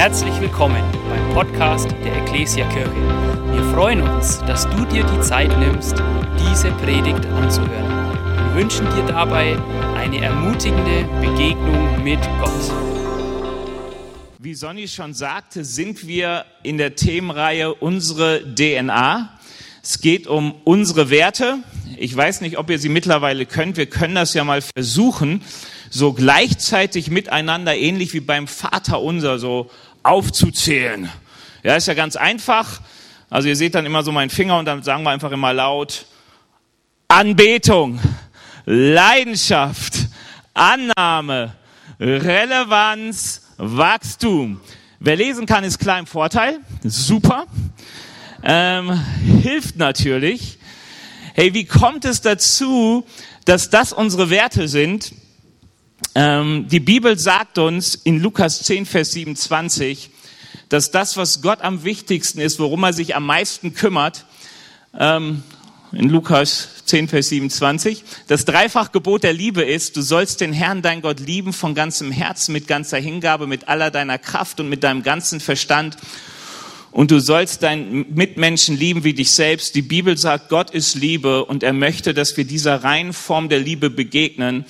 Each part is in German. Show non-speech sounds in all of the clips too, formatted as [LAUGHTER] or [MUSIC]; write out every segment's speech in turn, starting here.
Herzlich willkommen beim Podcast der Ecclesia Kirche. Wir freuen uns, dass du dir die Zeit nimmst, diese Predigt anzuhören. Wir wünschen dir dabei eine ermutigende Begegnung mit Gott. Wie Sonny schon sagte, sind wir in der Themenreihe Unsere DNA. Es geht um unsere Werte. Ich weiß nicht, ob ihr sie mittlerweile könnt. Wir können das ja mal versuchen, so gleichzeitig miteinander, ähnlich wie beim Vater unser, so aufzuzählen. Ja, ist ja ganz einfach. Also ihr seht dann immer so meinen Finger und dann sagen wir einfach immer laut Anbetung, Leidenschaft, Annahme, Relevanz, Wachstum. Wer lesen kann, ist klar im Vorteil. Super. Ähm, hilft natürlich. Hey, wie kommt es dazu, dass das unsere Werte sind? Ähm, die Bibel sagt uns in Lukas 10, Vers 27, dass das, was Gott am wichtigsten ist, worum er sich am meisten kümmert, ähm, in Lukas 10, Vers 27, das Dreifachgebot der Liebe ist, du sollst den Herrn, dein Gott, lieben von ganzem Herzen, mit ganzer Hingabe, mit aller deiner Kraft und mit deinem ganzen Verstand. Und du sollst deinen Mitmenschen lieben wie dich selbst. Die Bibel sagt, Gott ist Liebe und er möchte, dass wir dieser reinen Form der Liebe begegnen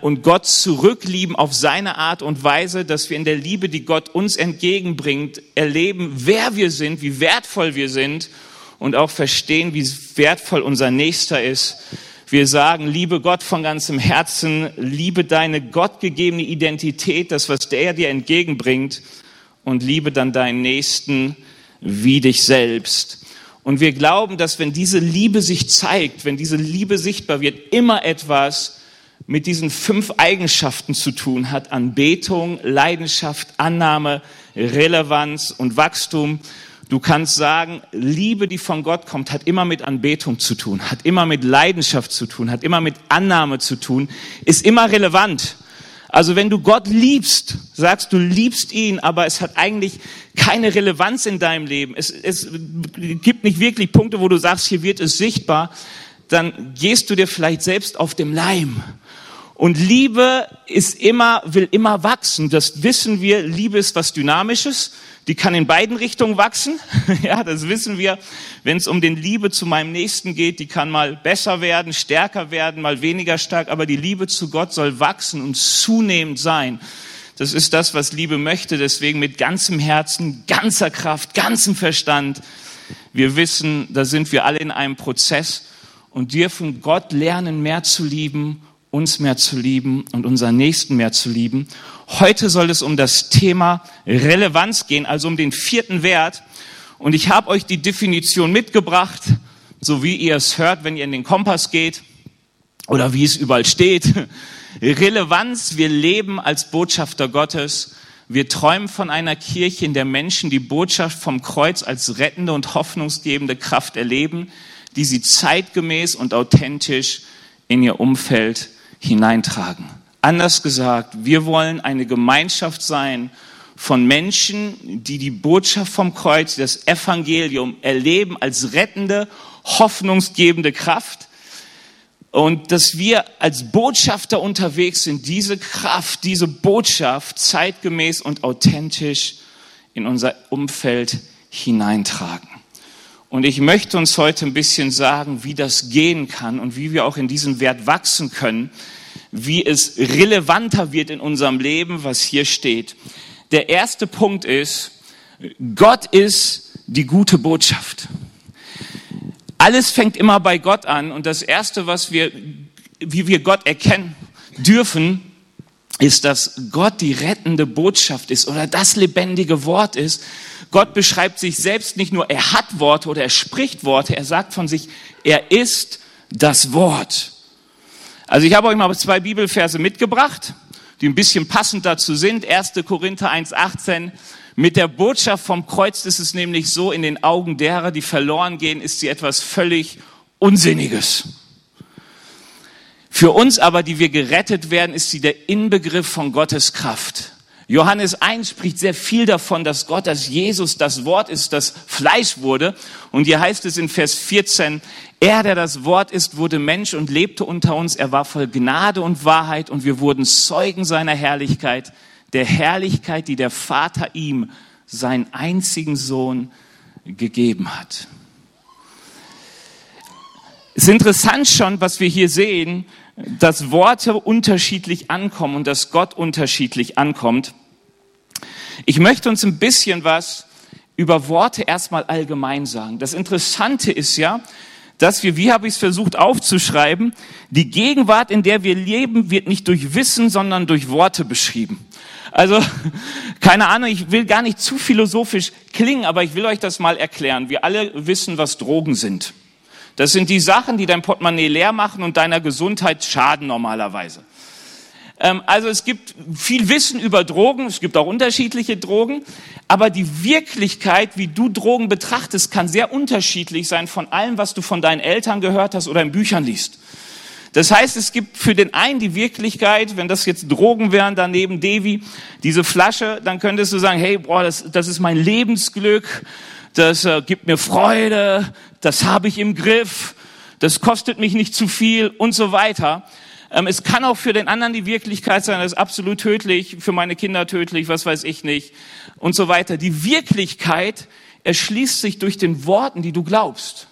und Gott zurücklieben auf seine Art und Weise, dass wir in der Liebe, die Gott uns entgegenbringt, erleben, wer wir sind, wie wertvoll wir sind und auch verstehen, wie wertvoll unser Nächster ist. Wir sagen, liebe Gott von ganzem Herzen, liebe deine gottgegebene Identität, das, was der dir entgegenbringt, und liebe dann deinen Nächsten wie dich selbst. Und wir glauben, dass wenn diese Liebe sich zeigt, wenn diese Liebe sichtbar wird, immer etwas mit diesen fünf Eigenschaften zu tun hat. Anbetung, Leidenschaft, Annahme, Relevanz und Wachstum. Du kannst sagen, Liebe, die von Gott kommt, hat immer mit Anbetung zu tun, hat immer mit Leidenschaft zu tun, hat immer mit Annahme zu tun, ist immer relevant. Also wenn du Gott liebst, sagst du liebst ihn, aber es hat eigentlich keine Relevanz in deinem Leben. Es, es gibt nicht wirklich Punkte, wo du sagst, hier wird es sichtbar. Dann gehst du dir vielleicht selbst auf dem Leim und Liebe ist immer, will immer wachsen. Das wissen wir. Liebe ist was Dynamisches. Die kann in beiden Richtungen wachsen. [LAUGHS] ja, das wissen wir. Wenn es um den Liebe zu meinem Nächsten geht, die kann mal besser werden, stärker werden, mal weniger stark. Aber die Liebe zu Gott soll wachsen und zunehmend sein. Das ist das, was Liebe möchte. Deswegen mit ganzem Herzen, ganzer Kraft, ganzem Verstand. Wir wissen, da sind wir alle in einem Prozess und dürfen Gott lernen, mehr zu lieben uns mehr zu lieben und unseren Nächsten mehr zu lieben. Heute soll es um das Thema Relevanz gehen, also um den vierten Wert. Und ich habe euch die Definition mitgebracht, so wie ihr es hört, wenn ihr in den Kompass geht oder wie es überall steht. Relevanz, wir leben als Botschafter Gottes. Wir träumen von einer Kirche, in der Menschen die Botschaft vom Kreuz als rettende und hoffnungsgebende Kraft erleben, die sie zeitgemäß und authentisch in ihr Umfeld hineintragen. Anders gesagt, wir wollen eine Gemeinschaft sein von Menschen, die die Botschaft vom Kreuz, das Evangelium erleben als rettende, hoffnungsgebende Kraft. Und dass wir als Botschafter unterwegs sind, diese Kraft, diese Botschaft zeitgemäß und authentisch in unser Umfeld hineintragen. Und ich möchte uns heute ein bisschen sagen, wie das gehen kann und wie wir auch in diesem Wert wachsen können, wie es relevanter wird in unserem Leben, was hier steht. Der erste Punkt ist, Gott ist die gute Botschaft. Alles fängt immer bei Gott an und das erste, was wir, wie wir Gott erkennen dürfen, ist, dass Gott die rettende Botschaft ist oder das lebendige Wort ist. Gott beschreibt sich selbst nicht nur, er hat Worte oder er spricht Worte, er sagt von sich, er ist das Wort. Also ich habe euch mal zwei Bibelverse mitgebracht, die ein bisschen passend dazu sind. 1. Korinther 1.18. Mit der Botschaft vom Kreuz ist es nämlich so, in den Augen derer, die verloren gehen, ist sie etwas völlig Unsinniges. Für uns aber, die wir gerettet werden, ist sie der Inbegriff von Gottes Kraft. Johannes 1 spricht sehr viel davon, dass Gott, dass Jesus das Wort ist, das Fleisch wurde. Und hier heißt es in Vers 14, er, der das Wort ist, wurde Mensch und lebte unter uns. Er war voll Gnade und Wahrheit und wir wurden Zeugen seiner Herrlichkeit, der Herrlichkeit, die der Vater ihm, seinen einzigen Sohn, gegeben hat. Es ist interessant schon, was wir hier sehen, dass Worte unterschiedlich ankommen und dass Gott unterschiedlich ankommt. Ich möchte uns ein bisschen was über Worte erstmal allgemein sagen. Das Interessante ist ja, dass wir, wie habe ich es versucht aufzuschreiben, die Gegenwart, in der wir leben, wird nicht durch Wissen, sondern durch Worte beschrieben. Also, [LAUGHS] keine Ahnung, ich will gar nicht zu philosophisch klingen, aber ich will euch das mal erklären. Wir alle wissen, was Drogen sind. Das sind die Sachen, die dein Portemonnaie leer machen und deiner Gesundheit schaden normalerweise. Ähm, also es gibt viel Wissen über Drogen, es gibt auch unterschiedliche Drogen, aber die Wirklichkeit, wie du Drogen betrachtest, kann sehr unterschiedlich sein von allem, was du von deinen Eltern gehört hast oder in Büchern liest. Das heißt, es gibt für den einen die Wirklichkeit, wenn das jetzt Drogen wären, daneben Devi, diese Flasche, dann könntest du sagen, hey, boah, das, das ist mein Lebensglück, das äh, gibt mir Freude, das habe ich im Griff, das kostet mich nicht zu viel und so weiter. Ähm, es kann auch für den anderen die Wirklichkeit sein, das ist absolut tödlich, für meine Kinder tödlich, was weiß ich nicht und so weiter. Die Wirklichkeit erschließt sich durch den Worten, die du glaubst.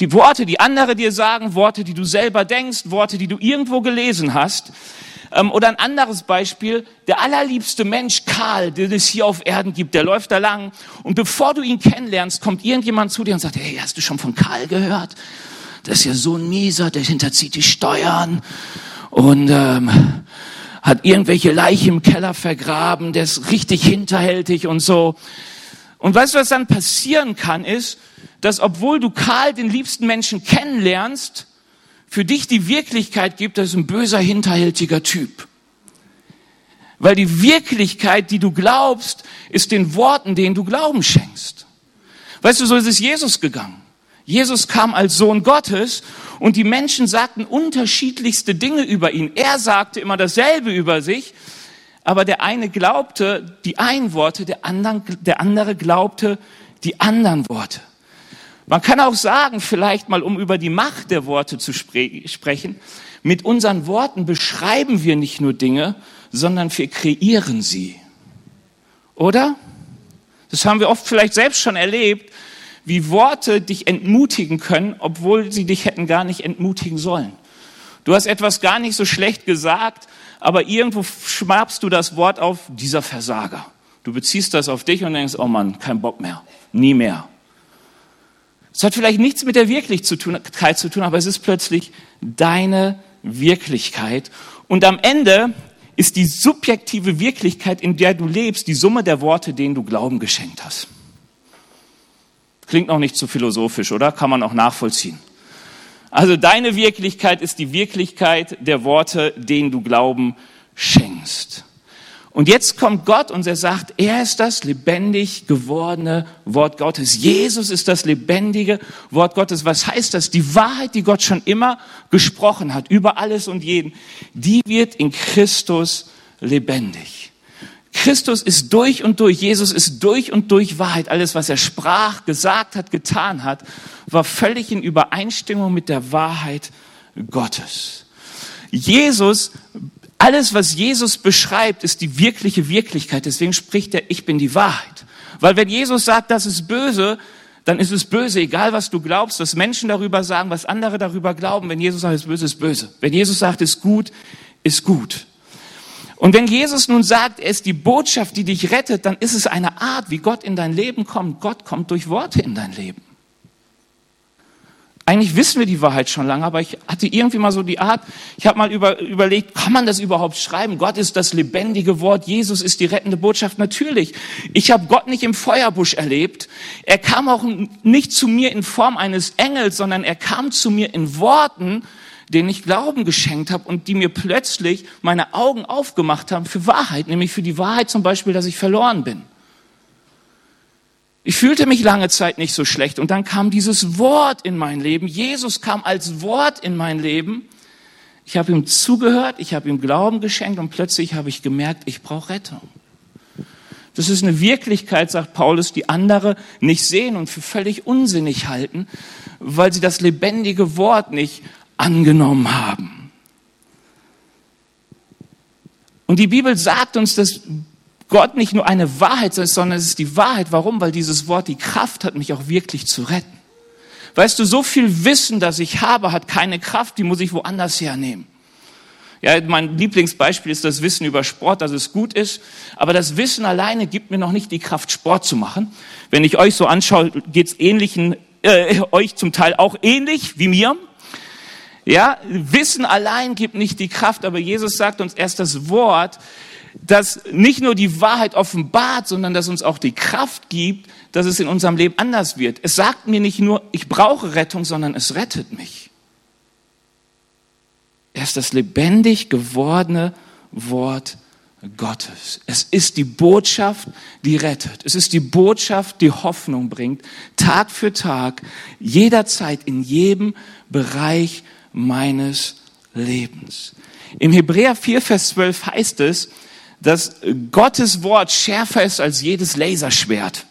Die Worte, die andere dir sagen, Worte, die du selber denkst, Worte, die du irgendwo gelesen hast. Ähm, oder ein anderes Beispiel, der allerliebste Mensch, Karl, den es hier auf Erden gibt, der läuft da lang und bevor du ihn kennenlernst, kommt irgendjemand zu dir und sagt, hey, hast du schon von Karl gehört? Das ist ja so ein Mieser, der hinterzieht die Steuern und ähm, hat irgendwelche Leichen im Keller vergraben, der ist richtig hinterhältig und so. Und weißt du, was dann passieren kann, ist, dass obwohl du Karl, den liebsten Menschen, kennenlernst, für dich die Wirklichkeit gibt, das ist ein böser, hinterhältiger Typ. Weil die Wirklichkeit, die du glaubst, ist den Worten, denen du Glauben schenkst. Weißt du, so ist es Jesus gegangen. Jesus kam als Sohn Gottes und die Menschen sagten unterschiedlichste Dinge über ihn. Er sagte immer dasselbe über sich, aber der eine glaubte die einen Worte, der, anderen, der andere glaubte die anderen Worte. Man kann auch sagen, vielleicht mal, um über die Macht der Worte zu spre sprechen, mit unseren Worten beschreiben wir nicht nur Dinge, sondern wir kreieren sie. Oder? Das haben wir oft vielleicht selbst schon erlebt, wie Worte dich entmutigen können, obwohl sie dich hätten gar nicht entmutigen sollen. Du hast etwas gar nicht so schlecht gesagt, aber irgendwo schmabst du das Wort auf dieser Versager. Du beziehst das auf dich und denkst, oh Mann, kein Bock mehr, nie mehr. Es hat vielleicht nichts mit der Wirklichkeit zu tun, aber es ist plötzlich deine Wirklichkeit. Und am Ende ist die subjektive Wirklichkeit, in der du lebst, die Summe der Worte, denen du Glauben geschenkt hast. Klingt noch nicht zu philosophisch, oder? Kann man auch nachvollziehen. Also deine Wirklichkeit ist die Wirklichkeit der Worte, denen du Glauben schenkst. Und jetzt kommt Gott und er sagt, er ist das lebendig gewordene Wort Gottes. Jesus ist das lebendige Wort Gottes. Was heißt das? Die Wahrheit, die Gott schon immer gesprochen hat, über alles und jeden, die wird in Christus lebendig. Christus ist durch und durch, Jesus ist durch und durch Wahrheit. Alles, was er sprach, gesagt hat, getan hat, war völlig in Übereinstimmung mit der Wahrheit Gottes. Jesus, alles, was Jesus beschreibt, ist die wirkliche Wirklichkeit. Deswegen spricht er, ich bin die Wahrheit. Weil wenn Jesus sagt, das ist böse, dann ist es böse, egal was du glaubst, was Menschen darüber sagen, was andere darüber glauben. Wenn Jesus sagt, es ist böse, ist böse. Wenn Jesus sagt, es ist gut, ist gut. Und wenn Jesus nun sagt, er ist die Botschaft, die dich rettet, dann ist es eine Art, wie Gott in dein Leben kommt. Gott kommt durch Worte in dein Leben. Eigentlich wissen wir die Wahrheit schon lange, aber ich hatte irgendwie mal so die Art, ich habe mal über, überlegt, kann man das überhaupt schreiben? Gott ist das lebendige Wort, Jesus ist die rettende Botschaft. Natürlich, ich habe Gott nicht im Feuerbusch erlebt. Er kam auch nicht zu mir in Form eines Engels, sondern er kam zu mir in Worten, denen ich Glauben geschenkt habe und die mir plötzlich meine Augen aufgemacht haben für Wahrheit, nämlich für die Wahrheit zum Beispiel, dass ich verloren bin. Ich fühlte mich lange Zeit nicht so schlecht und dann kam dieses Wort in mein Leben. Jesus kam als Wort in mein Leben. Ich habe ihm zugehört, ich habe ihm Glauben geschenkt und plötzlich habe ich gemerkt, ich brauche Rettung. Das ist eine Wirklichkeit, sagt Paulus, die andere nicht sehen und für völlig unsinnig halten, weil sie das lebendige Wort nicht angenommen haben. Und die Bibel sagt uns, dass Gott nicht nur eine Wahrheit ist, sondern es ist die Wahrheit. Warum? Weil dieses Wort die Kraft hat, mich auch wirklich zu retten. Weißt du, so viel Wissen, das ich habe, hat keine Kraft, die muss ich woanders hernehmen. Ja, mein Lieblingsbeispiel ist das Wissen über Sport, dass es gut ist. Aber das Wissen alleine gibt mir noch nicht die Kraft, Sport zu machen. Wenn ich euch so anschaue, geht's ähnlichen, äh, euch zum Teil auch ähnlich wie mir. Ja, Wissen allein gibt nicht die Kraft, aber Jesus sagt uns erst das Wort, das nicht nur die Wahrheit offenbart, sondern das uns auch die Kraft gibt, dass es in unserem Leben anders wird. Es sagt mir nicht nur, ich brauche Rettung, sondern es rettet mich. Er ist das lebendig gewordene Wort Gottes. Es ist die Botschaft, die rettet. Es ist die Botschaft, die Hoffnung bringt, Tag für Tag, jederzeit, in jedem Bereich meines Lebens. Im Hebräer 4, Vers 12 heißt es, dass Gottes Wort schärfer ist als jedes Laserschwert.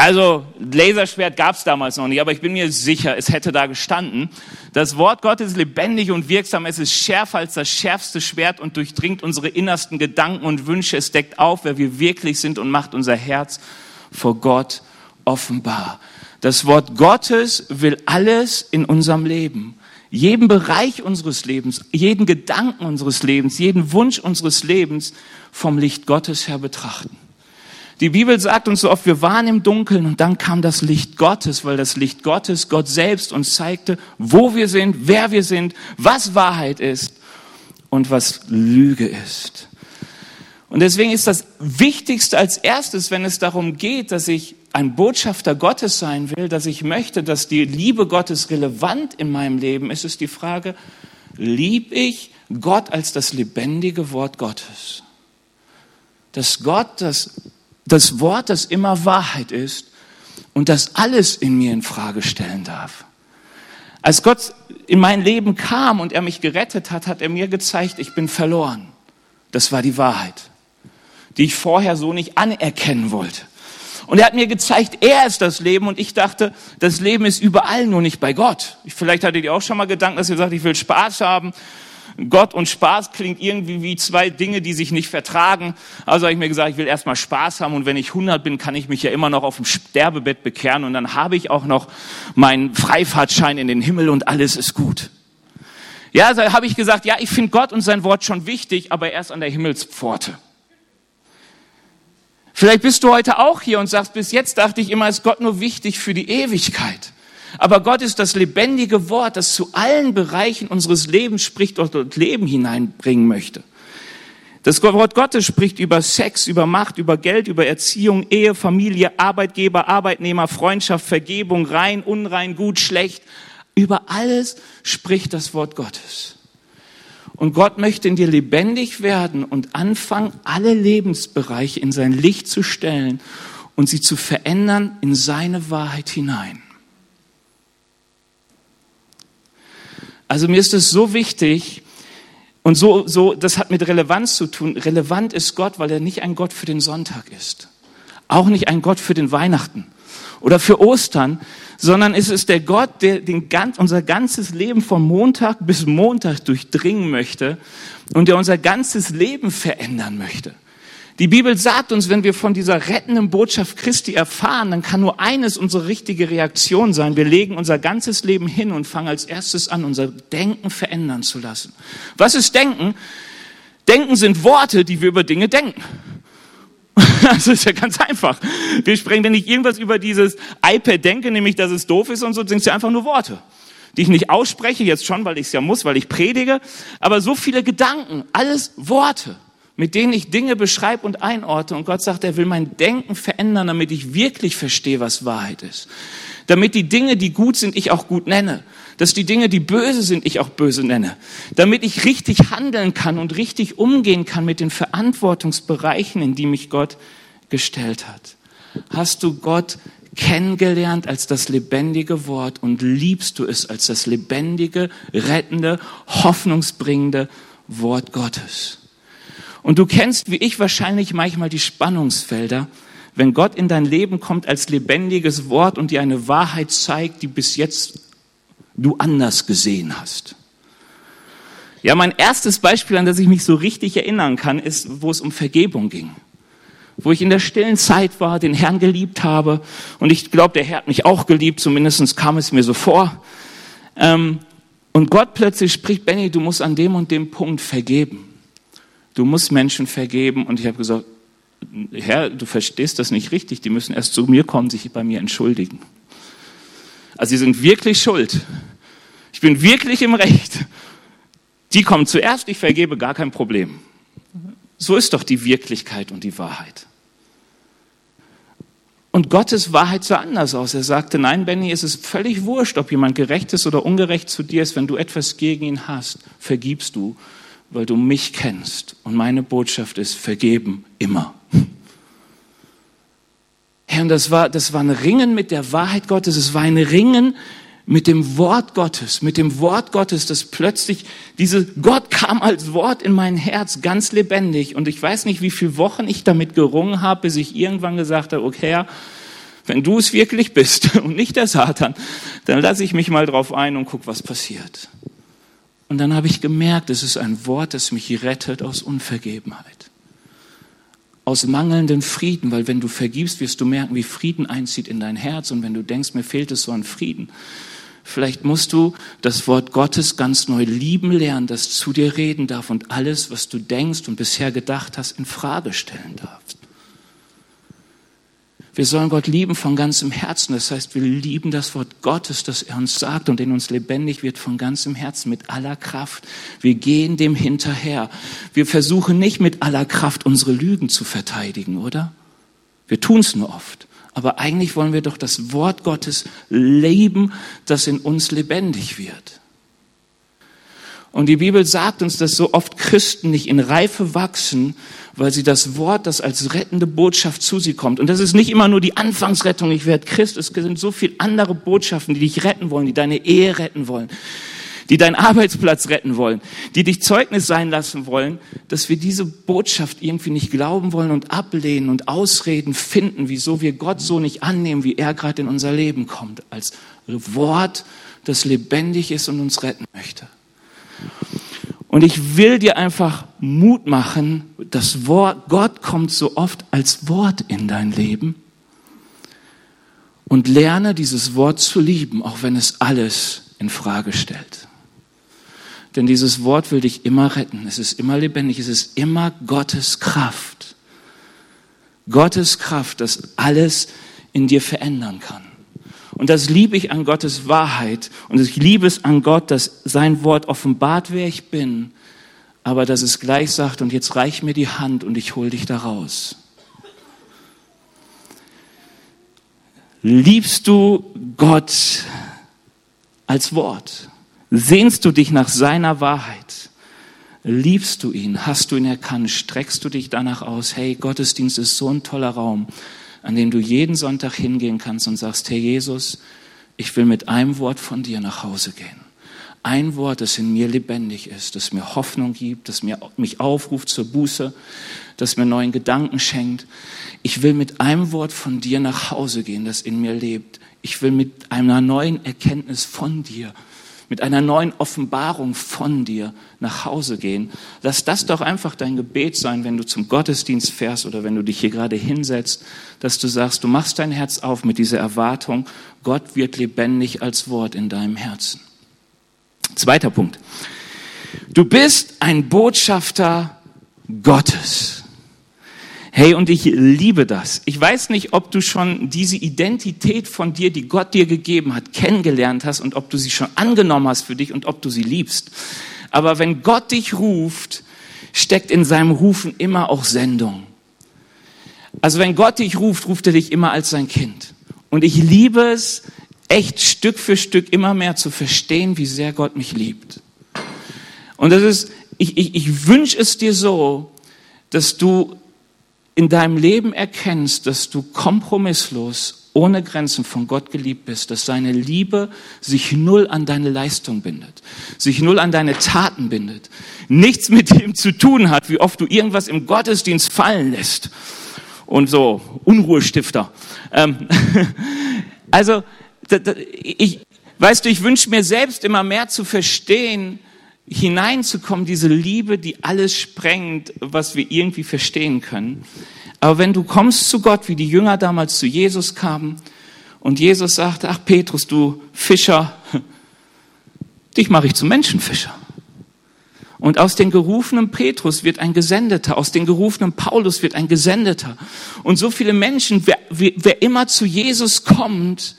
Also Laserschwert gab es damals noch nicht, aber ich bin mir sicher, es hätte da gestanden. Das Wort Gottes ist lebendig und wirksam, es ist schärfer als das schärfste Schwert und durchdringt unsere innersten Gedanken und Wünsche. Es deckt auf, wer wir wirklich sind und macht unser Herz vor Gott offenbar. Das Wort Gottes will alles in unserem Leben, jeden Bereich unseres Lebens, jeden Gedanken unseres Lebens, jeden Wunsch unseres Lebens vom Licht Gottes her betrachten. Die Bibel sagt uns so oft, wir waren im Dunkeln und dann kam das Licht Gottes, weil das Licht Gottes, Gott selbst uns zeigte, wo wir sind, wer wir sind, was Wahrheit ist und was Lüge ist. Und deswegen ist das Wichtigste als erstes, wenn es darum geht, dass ich ein Botschafter Gottes sein will, dass ich möchte, dass die Liebe Gottes relevant in meinem Leben ist, ist die Frage, lieb ich Gott als das lebendige Wort Gottes? Dass Gott das, das Wort, das immer Wahrheit ist und das alles in mir in Frage stellen darf. Als Gott in mein Leben kam und er mich gerettet hat, hat er mir gezeigt, ich bin verloren. Das war die Wahrheit, die ich vorher so nicht anerkennen wollte. Und er hat mir gezeigt, er ist das Leben und ich dachte, das Leben ist überall, nur nicht bei Gott. Vielleicht hattet ihr auch schon mal Gedanken, dass ihr sagt, ich will Spaß haben. Gott und Spaß klingt irgendwie wie zwei Dinge, die sich nicht vertragen. Also habe ich mir gesagt, ich will erstmal Spaß haben und wenn ich 100 bin, kann ich mich ja immer noch auf dem Sterbebett bekehren und dann habe ich auch noch meinen Freifahrtschein in den Himmel und alles ist gut. Ja, da habe ich gesagt, ja, ich finde Gott und sein Wort schon wichtig, aber erst an der Himmelspforte. Vielleicht bist du heute auch hier und sagst, bis jetzt dachte ich immer, ist Gott nur wichtig für die Ewigkeit. Aber Gott ist das lebendige Wort, das zu allen Bereichen unseres Lebens spricht und Leben hineinbringen möchte. Das Wort Gottes spricht über Sex, über Macht, über Geld, über Erziehung, Ehe, Familie, Arbeitgeber, Arbeitnehmer, Freundschaft, Vergebung, rein, unrein, gut, schlecht. Über alles spricht das Wort Gottes. Und Gott möchte in dir lebendig werden und anfangen, alle Lebensbereiche in sein Licht zu stellen und sie zu verändern in seine Wahrheit hinein. Also mir ist es so wichtig und so, so, das hat mit Relevanz zu tun. Relevant ist Gott, weil er nicht ein Gott für den Sonntag ist. Auch nicht ein Gott für den Weihnachten oder für Ostern, sondern es ist der Gott, der den ganz, unser ganzes Leben von Montag bis Montag durchdringen möchte und der unser ganzes Leben verändern möchte. Die Bibel sagt uns, wenn wir von dieser rettenden Botschaft Christi erfahren, dann kann nur eines unsere richtige Reaktion sein. Wir legen unser ganzes Leben hin und fangen als erstes an, unser Denken verändern zu lassen. Was ist Denken? Denken sind Worte, die wir über Dinge denken. [LAUGHS] Also ist ja ganz einfach. Wir sprechen, wenn ich irgendwas über dieses iPad denke, nämlich, dass es doof ist und so, sind es ja einfach nur Worte, die ich nicht ausspreche, jetzt schon, weil ich es ja muss, weil ich predige, aber so viele Gedanken, alles Worte, mit denen ich Dinge beschreibe und einordne. Und Gott sagt, er will mein Denken verändern, damit ich wirklich verstehe, was Wahrheit ist. Damit die Dinge, die gut sind, ich auch gut nenne dass die Dinge, die böse sind, ich auch böse nenne, damit ich richtig handeln kann und richtig umgehen kann mit den Verantwortungsbereichen, in die mich Gott gestellt hat. Hast du Gott kennengelernt als das lebendige Wort und liebst du es als das lebendige, rettende, hoffnungsbringende Wort Gottes? Und du kennst, wie ich wahrscheinlich manchmal die Spannungsfelder, wenn Gott in dein Leben kommt als lebendiges Wort und dir eine Wahrheit zeigt, die bis jetzt du anders gesehen hast. Ja, mein erstes Beispiel, an das ich mich so richtig erinnern kann, ist, wo es um Vergebung ging. Wo ich in der stillen Zeit war, den Herrn geliebt habe. Und ich glaube, der Herr hat mich auch geliebt, zumindest kam es mir so vor. Ähm, und Gott plötzlich spricht, Benny, du musst an dem und dem Punkt vergeben. Du musst Menschen vergeben. Und ich habe gesagt, Herr, du verstehst das nicht richtig. Die müssen erst zu mir kommen, sich bei mir entschuldigen. Also sie sind wirklich schuld. Ich bin wirklich im Recht. Die kommen zuerst, ich vergebe gar kein Problem. So ist doch die Wirklichkeit und die Wahrheit. Und Gottes Wahrheit sah anders aus. Er sagte, nein, Benny, es ist völlig wurscht, ob jemand gerecht ist oder ungerecht zu dir ist. Wenn du etwas gegen ihn hast, vergibst du, weil du mich kennst. Und meine Botschaft ist, vergeben immer. Herr, und das war, das war ein Ringen mit der Wahrheit Gottes. Es war ein Ringen mit dem Wort Gottes, mit dem Wort Gottes, das plötzlich, diese, Gott kam als Wort in mein Herz ganz lebendig. Und ich weiß nicht, wie viele Wochen ich damit gerungen habe, bis ich irgendwann gesagt habe, okay, Herr, wenn du es wirklich bist [LAUGHS] und nicht der Satan, dann lasse ich mich mal drauf ein und guck, was passiert. Und dann habe ich gemerkt, es ist ein Wort, das mich rettet aus Unvergebenheit. Aus mangelndem Frieden, weil wenn du vergibst, wirst du merken, wie Frieden einzieht in dein Herz. Und wenn du denkst, mir fehlt es so an Frieden, Vielleicht musst du das Wort Gottes ganz neu lieben lernen, das zu dir reden darf und alles, was du denkst und bisher gedacht hast, in Frage stellen darfst. Wir sollen Gott lieben von ganzem Herzen. Das heißt, wir lieben das Wort Gottes, das er uns sagt und in uns lebendig wird von ganzem Herzen, mit aller Kraft. Wir gehen dem hinterher. Wir versuchen nicht mit aller Kraft unsere Lügen zu verteidigen, oder? Wir tun es nur oft. Aber eigentlich wollen wir doch das Wort Gottes leben, das in uns lebendig wird. Und die Bibel sagt uns, dass so oft Christen nicht in Reife wachsen, weil sie das Wort, das als rettende Botschaft zu sie kommt. Und das ist nicht immer nur die Anfangsrettung, ich werde Christ. Es sind so viele andere Botschaften, die dich retten wollen, die deine Ehe retten wollen, die deinen Arbeitsplatz retten wollen, die dich Zeugnis sein lassen wollen, dass wir diese Botschaft irgendwie nicht glauben wollen und ablehnen und Ausreden finden, wieso wir Gott so nicht annehmen, wie er gerade in unser Leben kommt, als Wort, das lebendig ist und uns retten möchte. Und ich will dir einfach Mut machen, das Wort, Gott kommt so oft als Wort in dein Leben und lerne dieses Wort zu lieben, auch wenn es alles in Frage stellt. Denn dieses Wort will dich immer retten. Es ist immer lebendig. Es ist immer Gottes Kraft. Gottes Kraft, das alles in dir verändern kann. Und das liebe ich an Gottes Wahrheit. Und ich liebe es an Gott, dass sein Wort offenbart, wer ich bin, aber dass es gleich sagt, und jetzt reich mir die Hand und ich hol dich da raus. Liebst du Gott als Wort? Sehnst du dich nach seiner Wahrheit? Liebst du ihn? Hast du ihn erkannt? Streckst du dich danach aus? Hey, Gottesdienst ist so ein toller Raum, an dem du jeden Sonntag hingehen kannst und sagst, Herr Jesus, ich will mit einem Wort von dir nach Hause gehen. Ein Wort, das in mir lebendig ist, das mir Hoffnung gibt, das mir, mich aufruft zur Buße, das mir neuen Gedanken schenkt. Ich will mit einem Wort von dir nach Hause gehen, das in mir lebt. Ich will mit einer neuen Erkenntnis von dir mit einer neuen Offenbarung von dir nach Hause gehen. Lass das doch einfach dein Gebet sein, wenn du zum Gottesdienst fährst oder wenn du dich hier gerade hinsetzt, dass du sagst, du machst dein Herz auf mit dieser Erwartung, Gott wird lebendig als Wort in deinem Herzen. Zweiter Punkt. Du bist ein Botschafter Gottes. Hey, und ich liebe das. Ich weiß nicht, ob du schon diese Identität von dir, die Gott dir gegeben hat, kennengelernt hast und ob du sie schon angenommen hast für dich und ob du sie liebst. Aber wenn Gott dich ruft, steckt in seinem Rufen immer auch Sendung. Also wenn Gott dich ruft, ruft er dich immer als sein Kind. Und ich liebe es, echt Stück für Stück immer mehr zu verstehen, wie sehr Gott mich liebt. Und das ist, ich, ich, ich wünsche es dir so, dass du in deinem Leben erkennst, dass du kompromisslos, ohne Grenzen von Gott geliebt bist, dass seine Liebe sich null an deine Leistung bindet, sich null an deine Taten bindet, nichts mit dem zu tun hat, wie oft du irgendwas im Gottesdienst fallen lässt und so Unruhestifter. Ähm, [LAUGHS] also ich, weißt du, ich wünsche mir selbst immer mehr zu verstehen, hineinzukommen, diese Liebe, die alles sprengt, was wir irgendwie verstehen können. Aber wenn du kommst zu Gott, wie die Jünger damals zu Jesus kamen, und Jesus sagte, ach Petrus, du Fischer, [LAUGHS] dich mache ich zum Menschenfischer. Und aus den gerufenen Petrus wird ein Gesendeter, aus den gerufenen Paulus wird ein Gesendeter. Und so viele Menschen, wer, wer immer zu Jesus kommt,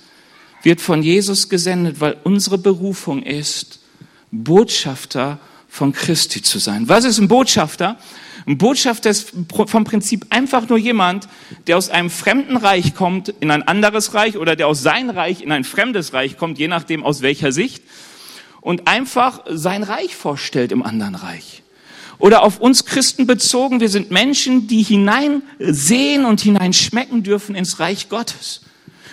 wird von Jesus gesendet, weil unsere Berufung ist, Botschafter von Christi zu sein. Was ist ein Botschafter? Ein Botschafter ist vom Prinzip einfach nur jemand, der aus einem fremden Reich kommt in ein anderes Reich oder der aus sein Reich in ein fremdes Reich kommt, je nachdem aus welcher Sicht, und einfach sein Reich vorstellt im anderen Reich. Oder auf uns Christen bezogen, wir sind Menschen, die hineinsehen und hineinschmecken dürfen ins Reich Gottes.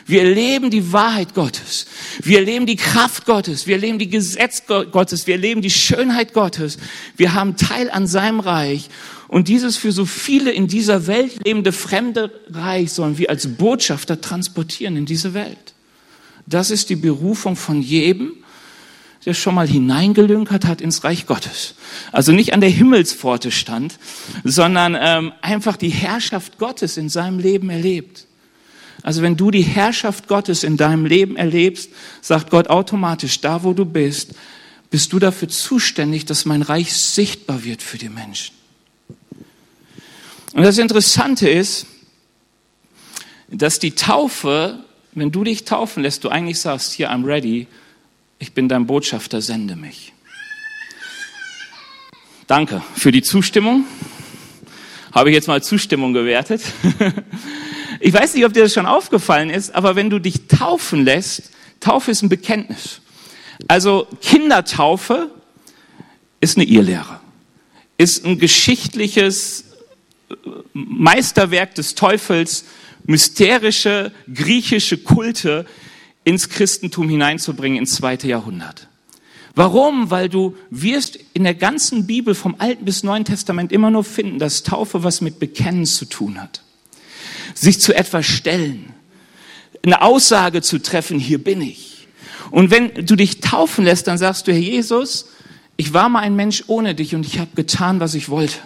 Wir erleben die Wahrheit Gottes. Wir erleben die Kraft Gottes. Wir erleben die Gesetz Gottes. Wir erleben die Schönheit Gottes. Wir haben Teil an seinem Reich. Und dieses für so viele in dieser Welt lebende fremde Reich sollen wir als Botschafter transportieren in diese Welt. Das ist die Berufung von jedem, der schon mal hineingelünkert hat ins Reich Gottes. Also nicht an der Himmelspforte stand, sondern ähm, einfach die Herrschaft Gottes in seinem Leben erlebt. Also wenn du die Herrschaft Gottes in deinem Leben erlebst, sagt Gott automatisch, da wo du bist, bist du dafür zuständig, dass mein Reich sichtbar wird für die Menschen. Und das Interessante ist, dass die Taufe, wenn du dich taufen lässt, du eigentlich sagst, hier, I'm ready, ich bin dein Botschafter, sende mich. Danke für die Zustimmung. Habe ich jetzt mal Zustimmung gewertet. [LAUGHS] Ich weiß nicht, ob dir das schon aufgefallen ist, aber wenn du dich taufen lässt, Taufe ist ein Bekenntnis. Also Kindertaufe ist eine Irrlehre, ist ein geschichtliches Meisterwerk des Teufels, mysterische griechische Kulte ins Christentum hineinzubringen ins zweite Jahrhundert. Warum? Weil du wirst in der ganzen Bibel vom Alten bis Neuen Testament immer nur finden, dass Taufe was mit Bekennen zu tun hat sich zu etwas stellen, eine Aussage zu treffen, hier bin ich. Und wenn du dich taufen lässt, dann sagst du, Herr Jesus, ich war mal ein Mensch ohne dich und ich habe getan, was ich wollte.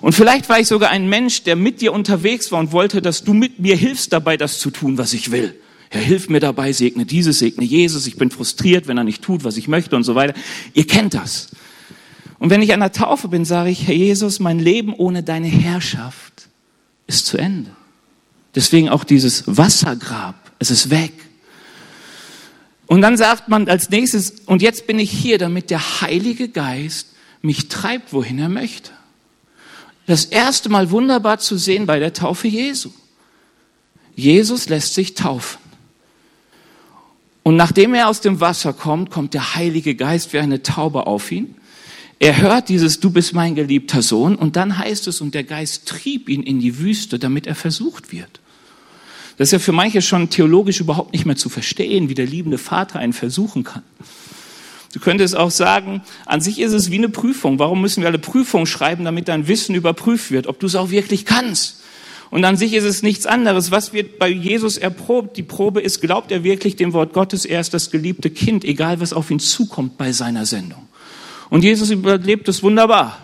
Und vielleicht war ich sogar ein Mensch, der mit dir unterwegs war und wollte, dass du mit mir hilfst dabei, das zu tun, was ich will. Herr, hilf mir dabei, segne dieses, segne Jesus. Ich bin frustriert, wenn er nicht tut, was ich möchte und so weiter. Ihr kennt das. Und wenn ich an der Taufe bin, sage ich, Herr Jesus, mein Leben ohne deine Herrschaft ist zu Ende. Deswegen auch dieses Wassergrab. Es ist weg. Und dann sagt man als nächstes, und jetzt bin ich hier, damit der Heilige Geist mich treibt, wohin er möchte. Das erste Mal wunderbar zu sehen bei der Taufe Jesu. Jesus lässt sich taufen. Und nachdem er aus dem Wasser kommt, kommt der Heilige Geist wie eine Taube auf ihn. Er hört dieses Du bist mein geliebter Sohn und dann heißt es, und der Geist trieb ihn in die Wüste, damit er versucht wird. Das ist ja für manche schon theologisch überhaupt nicht mehr zu verstehen, wie der liebende Vater einen versuchen kann. Du könntest auch sagen, an sich ist es wie eine Prüfung. Warum müssen wir alle Prüfungen schreiben, damit dein Wissen überprüft wird, ob du es auch wirklich kannst? Und an sich ist es nichts anderes. Was wird bei Jesus erprobt? Die Probe ist, glaubt er wirklich dem Wort Gottes? Er ist das geliebte Kind, egal was auf ihn zukommt bei seiner Sendung. Und Jesus überlebt es wunderbar.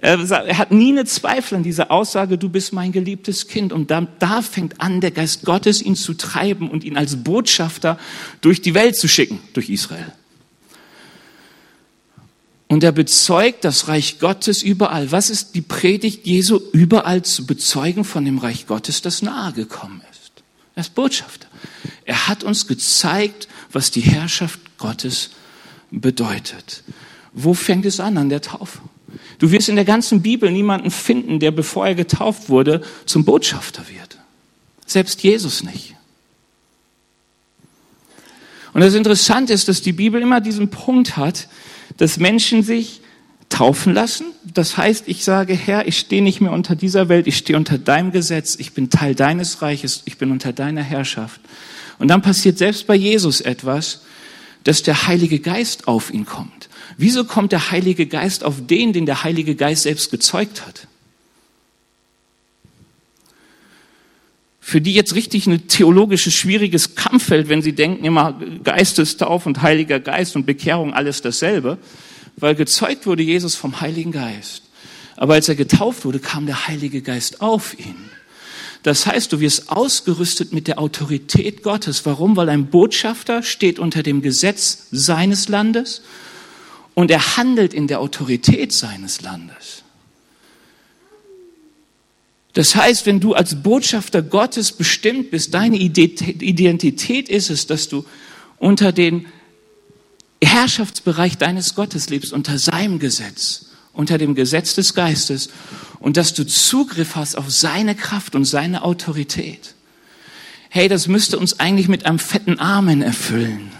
Er hat nie eine Zweifel an dieser Aussage, du bist mein geliebtes Kind. Und da, da fängt an, der Geist Gottes ihn zu treiben und ihn als Botschafter durch die Welt zu schicken, durch Israel. Und er bezeugt das Reich Gottes überall. Was ist die Predigt Jesu? Überall zu bezeugen von dem Reich Gottes, das nahe gekommen ist. Er ist Botschafter. Er hat uns gezeigt, was die Herrschaft Gottes bedeutet. Wo fängt es an? An der Taufe. Du wirst in der ganzen Bibel niemanden finden, der bevor er getauft wurde, zum Botschafter wird. Selbst Jesus nicht. Und das Interessante ist, dass die Bibel immer diesen Punkt hat, dass Menschen sich taufen lassen. Das heißt, ich sage, Herr, ich stehe nicht mehr unter dieser Welt, ich stehe unter deinem Gesetz, ich bin Teil deines Reiches, ich bin unter deiner Herrschaft. Und dann passiert selbst bei Jesus etwas, dass der Heilige Geist auf ihn kommt. Wieso kommt der Heilige Geist auf den, den der Heilige Geist selbst gezeugt hat? Für die jetzt richtig ein theologisches, schwieriges Kampffeld, wenn sie denken immer Geistestauf und Heiliger Geist und Bekehrung alles dasselbe, weil gezeugt wurde Jesus vom Heiligen Geist. Aber als er getauft wurde, kam der Heilige Geist auf ihn. Das heißt, du wirst ausgerüstet mit der Autorität Gottes. Warum? Weil ein Botschafter steht unter dem Gesetz seines Landes und er handelt in der Autorität seines Landes. Das heißt, wenn du als Botschafter Gottes bestimmt bist, deine Identität ist es, dass du unter den Herrschaftsbereich deines Gottes lebst, unter seinem Gesetz, unter dem Gesetz des Geistes und dass du Zugriff hast auf seine Kraft und seine Autorität. Hey, das müsste uns eigentlich mit einem fetten Amen erfüllen.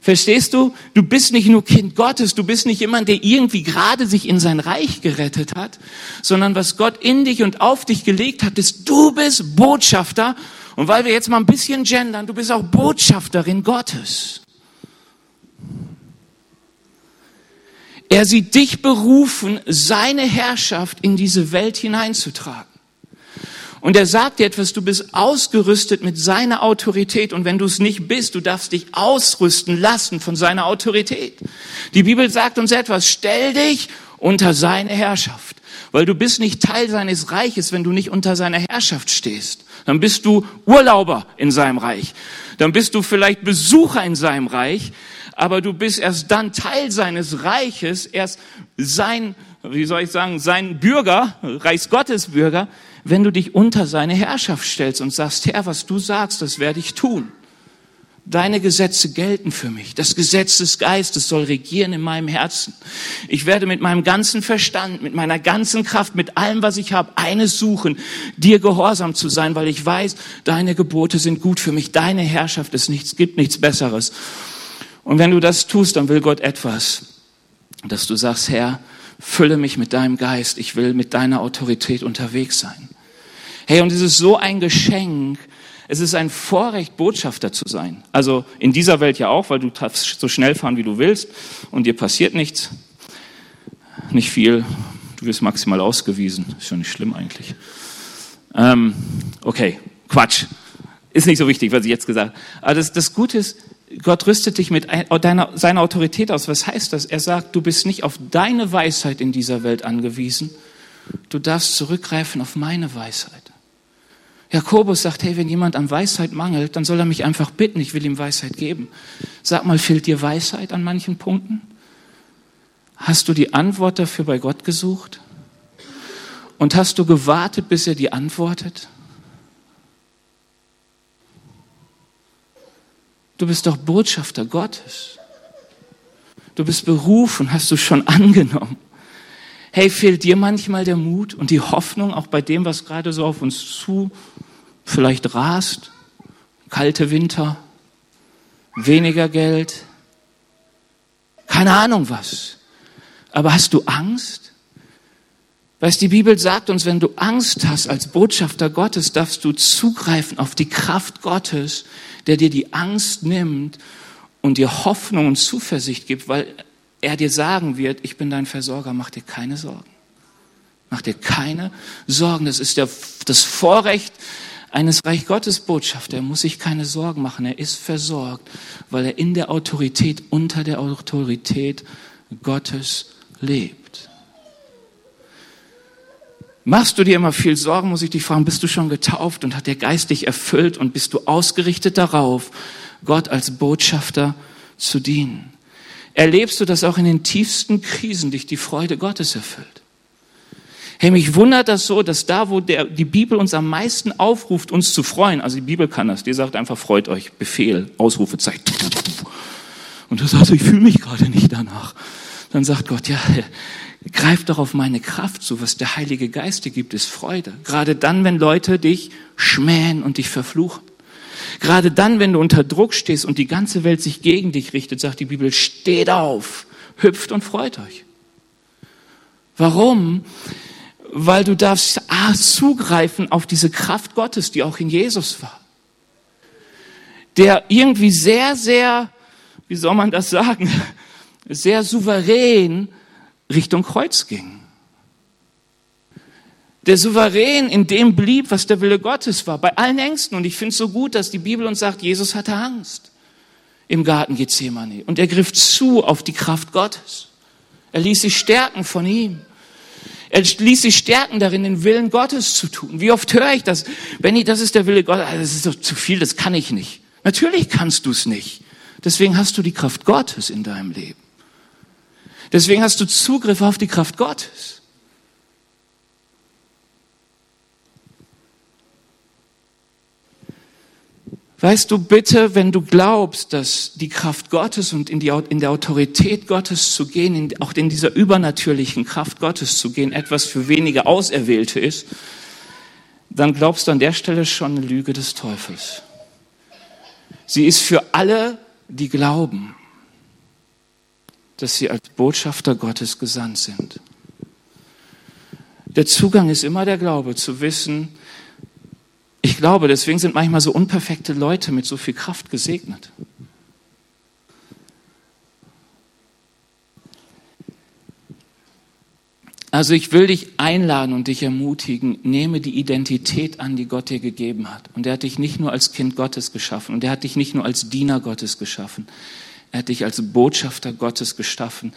Verstehst du? Du bist nicht nur Kind Gottes, du bist nicht jemand, der irgendwie gerade sich in sein Reich gerettet hat, sondern was Gott in dich und auf dich gelegt hat, ist, du bist Botschafter. Und weil wir jetzt mal ein bisschen gendern, du bist auch Botschafterin Gottes. Er sieht dich berufen, seine Herrschaft in diese Welt hineinzutragen. Und er sagt dir etwas, du bist ausgerüstet mit seiner Autorität. Und wenn du es nicht bist, du darfst dich ausrüsten lassen von seiner Autorität. Die Bibel sagt uns etwas, stell dich unter seine Herrschaft. Weil du bist nicht Teil seines Reiches, wenn du nicht unter seiner Herrschaft stehst. Dann bist du Urlauber in seinem Reich. Dann bist du vielleicht Besucher in seinem Reich. Aber du bist erst dann Teil seines Reiches, erst sein, wie soll ich sagen, sein Bürger, Reichsgottesbürger, wenn du dich unter seine Herrschaft stellst und sagst, Herr, was du sagst, das werde ich tun. Deine Gesetze gelten für mich. Das Gesetz des Geistes soll regieren in meinem Herzen. Ich werde mit meinem ganzen Verstand, mit meiner ganzen Kraft, mit allem, was ich habe, eines suchen, dir gehorsam zu sein, weil ich weiß, deine Gebote sind gut für mich. Deine Herrschaft ist nichts, gibt nichts Besseres. Und wenn du das tust, dann will Gott etwas, dass du sagst, Herr, fülle mich mit deinem Geist. Ich will mit deiner Autorität unterwegs sein. Hey, und es ist so ein Geschenk. Es ist ein Vorrecht, Botschafter zu sein. Also in dieser Welt ja auch, weil du darfst so schnell fahren, wie du willst und dir passiert nichts. Nicht viel. Du wirst maximal ausgewiesen. Ist schon nicht schlimm eigentlich. Ähm, okay, Quatsch. Ist nicht so wichtig, was ich jetzt gesagt habe. Aber das, das Gute ist, Gott rüstet dich mit deiner, seiner Autorität aus. Was heißt das? Er sagt, du bist nicht auf deine Weisheit in dieser Welt angewiesen. Du darfst zurückgreifen auf meine Weisheit. Jakobus sagt, hey, wenn jemand an Weisheit mangelt, dann soll er mich einfach bitten, ich will ihm Weisheit geben. Sag mal, fehlt dir Weisheit an manchen Punkten? Hast du die Antwort dafür bei Gott gesucht? Und hast du gewartet, bis er dir antwortet? Du bist doch Botschafter Gottes. Du bist berufen, hast du schon [LAUGHS] angenommen. Hey, fehlt dir manchmal der Mut und die Hoffnung, auch bei dem, was gerade so auf uns zu vielleicht rast? Kalte Winter, weniger Geld, keine Ahnung was. Aber hast du Angst? Weißt, die Bibel sagt uns, wenn du Angst hast als Botschafter Gottes, darfst du zugreifen auf die Kraft Gottes, der dir die Angst nimmt und dir Hoffnung und Zuversicht gibt, weil er dir sagen wird, ich bin dein Versorger, mach dir keine Sorgen. Mach dir keine Sorgen. Das ist der, das Vorrecht eines Reich Gottes Botschafter. Er muss sich keine Sorgen machen. Er ist versorgt, weil er in der Autorität, unter der Autorität Gottes lebt. Machst du dir immer viel Sorgen, muss ich dich fragen, bist du schon getauft und hat der Geist dich erfüllt und bist du ausgerichtet darauf, Gott als Botschafter zu dienen? Erlebst du, dass auch in den tiefsten Krisen dich die Freude Gottes erfüllt? Hey, mich wundert das so, dass da, wo der, die Bibel uns am meisten aufruft, uns zu freuen, also die Bibel kann das, die sagt einfach, freut euch, Befehl, Ausrufezeichen. Und du sagst, ich fühle mich gerade nicht danach. Dann sagt Gott, ja, greif doch auf meine Kraft zu. Was der Heilige Geist dir gibt, ist Freude. Gerade dann, wenn Leute dich schmähen und dich verfluchen. Gerade dann, wenn du unter Druck stehst und die ganze Welt sich gegen dich richtet, sagt die Bibel, steht auf, hüpft und freut euch. Warum? Weil du darfst ah, zugreifen auf diese Kraft Gottes, die auch in Jesus war. Der irgendwie sehr, sehr, wie soll man das sagen, [LAUGHS] sehr souverän Richtung Kreuz ging. Der Souverän in dem blieb, was der Wille Gottes war, bei allen Ängsten. Und ich finde es so gut, dass die Bibel uns sagt, Jesus hatte Angst. im Garten Gethsemane. Und er griff zu auf die Kraft Gottes. Er ließ sich stärken von ihm. Er ließ sich stärken darin, den Willen Gottes zu tun. Wie oft höre ich das? Benny, das ist der Wille Gottes. Ah, das ist doch zu viel, das kann ich nicht. Natürlich kannst du es nicht. Deswegen hast du die Kraft Gottes in deinem Leben. Deswegen hast du Zugriff auf die Kraft Gottes. Weißt du, bitte, wenn du glaubst, dass die Kraft Gottes und in, die, in der Autorität Gottes zu gehen, in, auch in dieser übernatürlichen Kraft Gottes zu gehen, etwas für wenige Auserwählte ist, dann glaubst du an der Stelle schon eine Lüge des Teufels. Sie ist für alle, die glauben, dass sie als Botschafter Gottes gesandt sind. Der Zugang ist immer der Glaube, zu wissen, ich glaube, deswegen sind manchmal so unperfekte Leute mit so viel Kraft gesegnet. Also ich will dich einladen und dich ermutigen, nehme die Identität an, die Gott dir gegeben hat. Und er hat dich nicht nur als Kind Gottes geschaffen und er hat dich nicht nur als Diener Gottes geschaffen. Er hat dich als Botschafter Gottes geschaffen.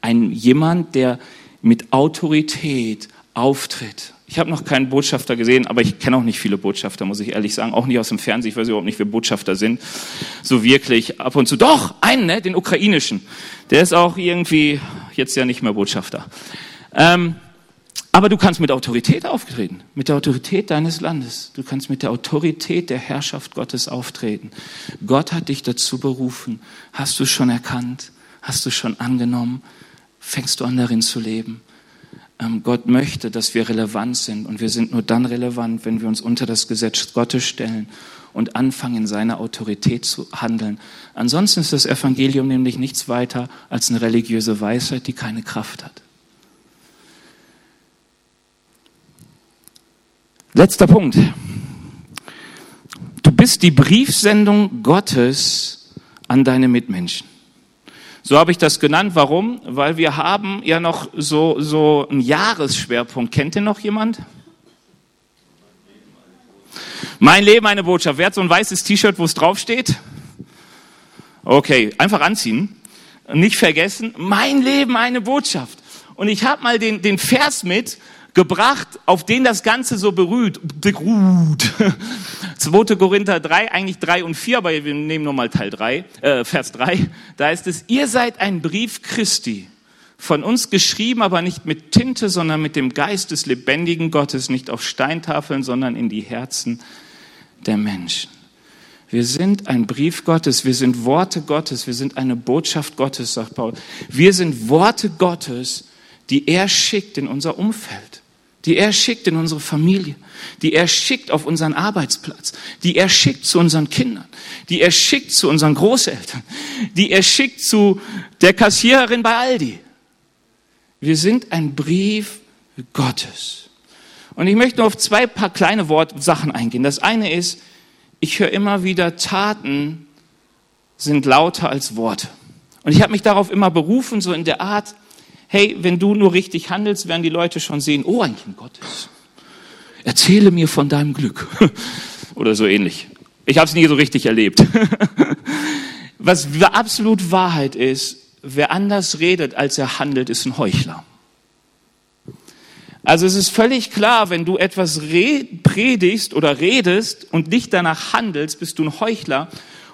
Ein jemand, der mit Autorität auftritt ich habe noch keinen Botschafter gesehen, aber ich kenne auch nicht viele Botschafter, muss ich ehrlich sagen. Auch nicht aus dem Fernsehen. Ich weiß überhaupt nicht, wer Botschafter sind. So wirklich ab und zu. Doch, einen, ne? den ukrainischen. Der ist auch irgendwie jetzt ja nicht mehr Botschafter. Ähm, aber du kannst mit Autorität auftreten. Mit der Autorität deines Landes. Du kannst mit der Autorität der Herrschaft Gottes auftreten. Gott hat dich dazu berufen. Hast du schon erkannt? Hast du schon angenommen? Fängst du an darin zu leben? Ähm, Gott möchte, dass wir relevant sind. Und wir sind nur dann relevant, wenn wir uns unter das Gesetz Gottes stellen und anfangen, in seiner Autorität zu handeln. Ansonsten ist das Evangelium nämlich nichts weiter als eine religiöse Weisheit, die keine Kraft hat. Letzter Punkt. Du bist die Briefsendung Gottes an deine Mitmenschen. So habe ich das genannt. Warum? Weil wir haben ja noch so, so einen Jahresschwerpunkt. Kennt ihr noch jemand? Mein Leben eine Botschaft. Wer hat so ein weißes T-Shirt, wo es draufsteht? Okay, einfach anziehen. Nicht vergessen, mein Leben eine Botschaft. Und ich habe mal den, den Vers mit, gebracht, auf den das Ganze so berührt, beruht. [LAUGHS] 2. Korinther 3, eigentlich 3 und 4, aber wir nehmen nochmal Teil 3, äh, Vers 3. Da ist es, ihr seid ein Brief Christi, von uns geschrieben, aber nicht mit Tinte, sondern mit dem Geist des lebendigen Gottes, nicht auf Steintafeln, sondern in die Herzen der Menschen. Wir sind ein Brief Gottes, wir sind Worte Gottes, wir sind eine Botschaft Gottes, sagt Paul. Wir sind Worte Gottes, die er schickt in unser Umfeld die er schickt in unsere Familie, die er schickt auf unseren Arbeitsplatz, die er schickt zu unseren Kindern, die er schickt zu unseren Großeltern, die er schickt zu der Kassiererin bei Aldi. Wir sind ein Brief Gottes. Und ich möchte nur auf zwei paar kleine Wortsachen eingehen. Das eine ist, ich höre immer wieder, Taten sind lauter als Worte. Und ich habe mich darauf immer berufen, so in der Art, hey, wenn du nur richtig handelst, werden die Leute schon sehen, oh, ein Kind Gottes. Erzähle mir von deinem Glück. [LAUGHS] Oder so ähnlich. Ich habe es nie so richtig erlebt. [LAUGHS] Was absolut Wahrheit ist, wer anders redet, als er handelt, ist ein Heuchler. Also es ist völlig klar, wenn du etwas predigst oder redest und nicht danach handelst, bist du ein Heuchler.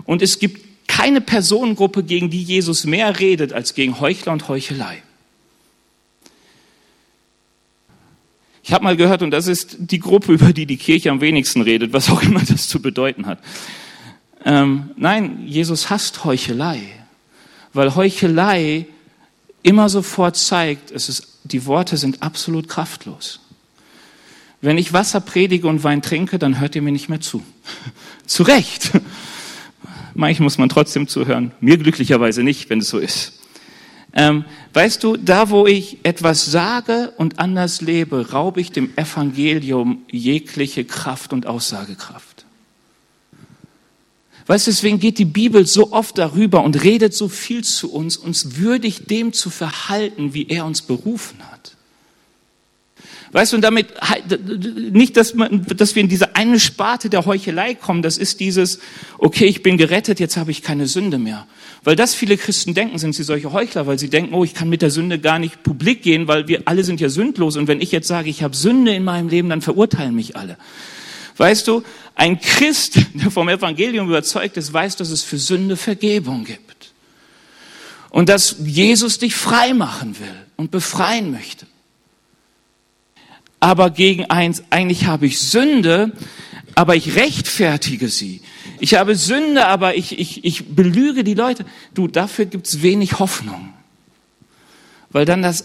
Und es gibt keine Personengruppe, gegen die Jesus mehr redet, als gegen Heuchler und Heuchelei. Ich habe mal gehört, und das ist die Gruppe, [LAUGHS] über die die Kirche am wenigsten redet, was auch immer das zu bedeuten hat. Ähm, nein, Jesus hasst Heuchelei, weil Heuchelei immer sofort zeigt, es ist, die Worte sind absolut kraftlos. Wenn ich Wasser predige und Wein trinke, dann hört ihr mir nicht mehr zu. [LAUGHS] zu Recht. Manchmal muss man trotzdem zuhören. Mir glücklicherweise nicht, wenn es so ist. Ähm, weißt du, da wo ich etwas sage und anders lebe, raube ich dem Evangelium jegliche Kraft und Aussagekraft. Weißt du, deswegen geht die Bibel so oft darüber und redet so viel zu uns, uns würdig dem zu verhalten, wie er uns berufen hat. Weißt du, und damit, nicht, dass, man, dass wir in diese eine Sparte der Heuchelei kommen, das ist dieses, okay, ich bin gerettet, jetzt habe ich keine Sünde mehr. Weil das viele Christen denken, sind sie solche Heuchler, weil sie denken, oh, ich kann mit der Sünde gar nicht publik gehen, weil wir alle sind ja sündlos. Und wenn ich jetzt sage, ich habe Sünde in meinem Leben, dann verurteilen mich alle. Weißt du, ein Christ, der vom Evangelium überzeugt ist, weiß, dass es für Sünde Vergebung gibt. Und dass Jesus dich frei machen will und befreien möchte aber gegen eins, eigentlich habe ich Sünde, aber ich rechtfertige sie. Ich habe Sünde, aber ich, ich, ich belüge die Leute. Du, dafür gibt's wenig Hoffnung, weil dann das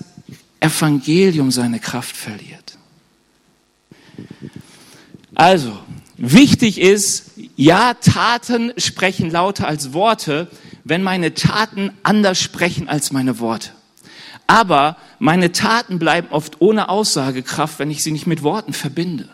Evangelium seine Kraft verliert. Also, wichtig ist, ja, Taten sprechen lauter als Worte, wenn meine Taten anders sprechen als meine Worte. Aber meine Taten bleiben oft ohne Aussagekraft, wenn ich sie nicht mit Worten verbinde.